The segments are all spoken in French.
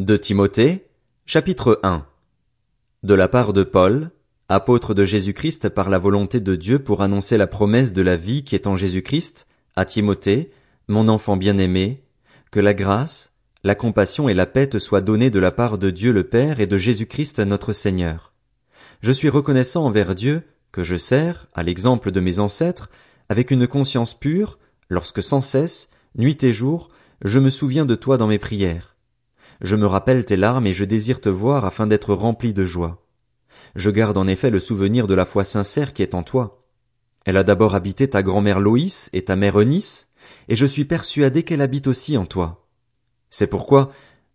De Timothée, chapitre 1 De la part de Paul, apôtre de Jésus-Christ par la volonté de Dieu pour annoncer la promesse de la vie qui est en Jésus-Christ, à Timothée, mon enfant bien-aimé, que la grâce, la compassion et la paix te soient données de la part de Dieu le Père et de Jésus-Christ notre Seigneur. Je suis reconnaissant envers Dieu, que je sers, à l'exemple de mes ancêtres, avec une conscience pure, lorsque sans cesse, nuit et jour, je me souviens de toi dans mes prières je me rappelle tes larmes et je désire te voir afin d'être rempli de joie. Je garde en effet le souvenir de la foi sincère qui est en toi. Elle a d'abord habité ta grand-mère Loïs et ta mère Eunice, et je suis persuadé qu'elle habite aussi en toi. C'est pourquoi,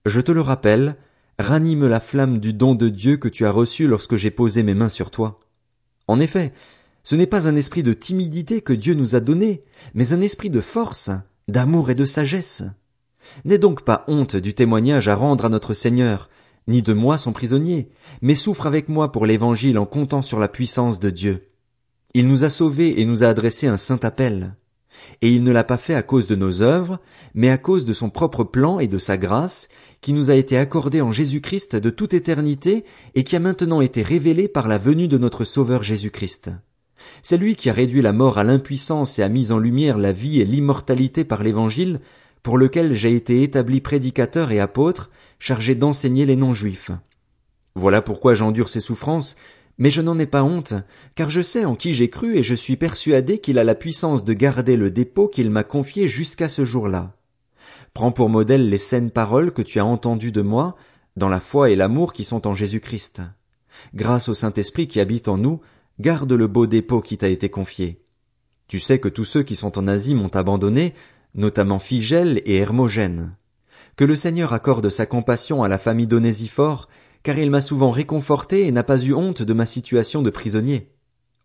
je te le rappelle, ranime la flamme du don de Dieu que tu as reçu lorsque j'ai posé mes mains sur toi. En effet, ce n'est pas un esprit de timidité que Dieu nous a donné, mais un esprit de force, d'amour et de sagesse. N'aie donc pas honte du témoignage à rendre à notre Seigneur, ni de moi son prisonnier, mais souffre avec moi pour l'Évangile en comptant sur la puissance de Dieu. Il nous a sauvés et nous a adressé un saint appel. Et il ne l'a pas fait à cause de nos œuvres, mais à cause de son propre plan et de sa grâce, qui nous a été accordée en Jésus-Christ de toute éternité et qui a maintenant été révélée par la venue de notre Sauveur Jésus-Christ. C'est lui qui a réduit la mort à l'impuissance et a mis en lumière la vie et l'immortalité par l'Évangile, pour lequel j'ai été établi prédicateur et apôtre, chargé d'enseigner les non-juifs. Voilà pourquoi j'endure ces souffrances, mais je n'en ai pas honte, car je sais en qui j'ai cru et je suis persuadé qu'il a la puissance de garder le dépôt qu'il m'a confié jusqu'à ce jour-là. Prends pour modèle les saines paroles que tu as entendues de moi, dans la foi et l'amour qui sont en Jésus-Christ. Grâce au Saint-Esprit qui habite en nous, garde le beau dépôt qui t'a été confié. Tu sais que tous ceux qui sont en Asie m'ont abandonné, notamment Figel et Hermogène. Que le Seigneur accorde sa compassion à la famille d'Onésiphore, car il m'a souvent réconforté et n'a pas eu honte de ma situation de prisonnier.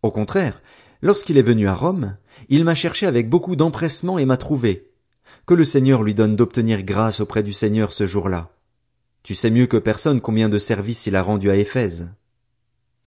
Au contraire, lorsqu'il est venu à Rome, il m'a cherché avec beaucoup d'empressement et m'a trouvé. Que le Seigneur lui donne d'obtenir grâce auprès du Seigneur ce jour-là. Tu sais mieux que personne combien de services il a rendu à Éphèse.